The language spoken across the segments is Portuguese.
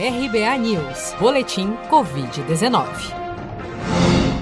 RBA News, Boletim Covid-19.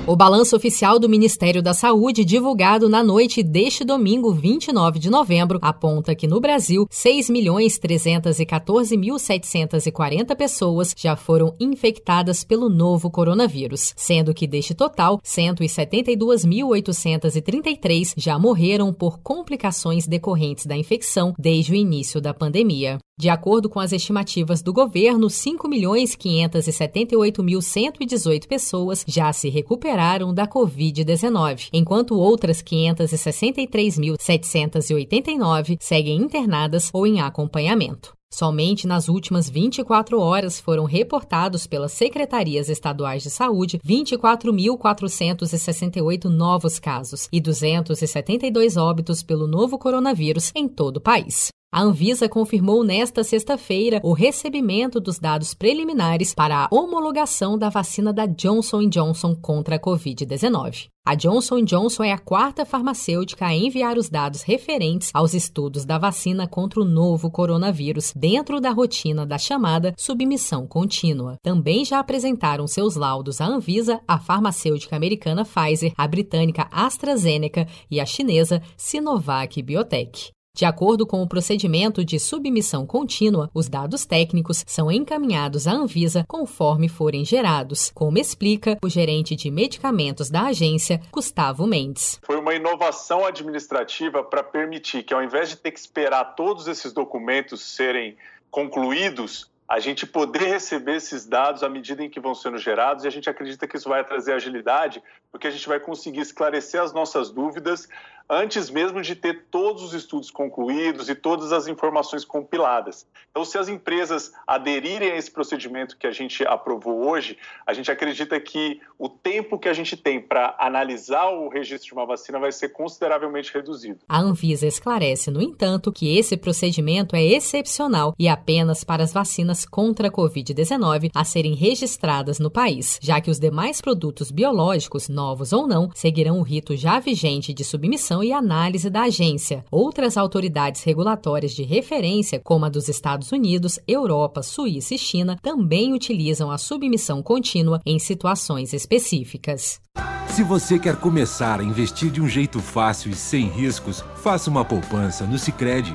O balanço oficial do Ministério da Saúde, divulgado na noite deste domingo, 29 de novembro, aponta que no Brasil, 6.314.740 pessoas já foram infectadas pelo novo coronavírus, sendo que deste total, 172.833 já morreram por complicações decorrentes da infecção desde o início da pandemia. De acordo com as estimativas do governo, 5.578.118 pessoas já se recuperaram da Covid-19, enquanto outras 563.789 seguem internadas ou em acompanhamento. Somente nas últimas 24 horas foram reportados pelas secretarias estaduais de saúde 24.468 novos casos e 272 óbitos pelo novo coronavírus em todo o país. A Anvisa confirmou nesta sexta-feira o recebimento dos dados preliminares para a homologação da vacina da Johnson Johnson contra a Covid-19. A Johnson Johnson é a quarta farmacêutica a enviar os dados referentes aos estudos da vacina contra o novo coronavírus dentro da rotina da chamada submissão contínua. Também já apresentaram seus laudos à Anvisa a farmacêutica americana Pfizer, a britânica AstraZeneca e a chinesa Sinovac Biotech. De acordo com o procedimento de submissão contínua, os dados técnicos são encaminhados à Anvisa conforme forem gerados, como explica o gerente de medicamentos da agência, Gustavo Mendes. Foi uma inovação administrativa para permitir que, ao invés de ter que esperar todos esses documentos serem concluídos, a gente poder receber esses dados à medida em que vão sendo gerados e a gente acredita que isso vai trazer agilidade, porque a gente vai conseguir esclarecer as nossas dúvidas antes mesmo de ter todos os estudos concluídos e todas as informações compiladas. Então, se as empresas aderirem a esse procedimento que a gente aprovou hoje, a gente acredita que o tempo que a gente tem para analisar o registro de uma vacina vai ser consideravelmente reduzido. A Anvisa esclarece, no entanto, que esse procedimento é excepcional e apenas para as vacinas contra a Covid-19 a serem registradas no país, já que os demais produtos biológicos, novos ou não, seguirão o rito já vigente de submissão e análise da agência. Outras autoridades regulatórias de referência, como a dos Estados Unidos, Europa, Suíça e China, também utilizam a submissão contínua em situações específicas. Se você quer começar a investir de um jeito fácil e sem riscos, faça uma poupança no Sicredi.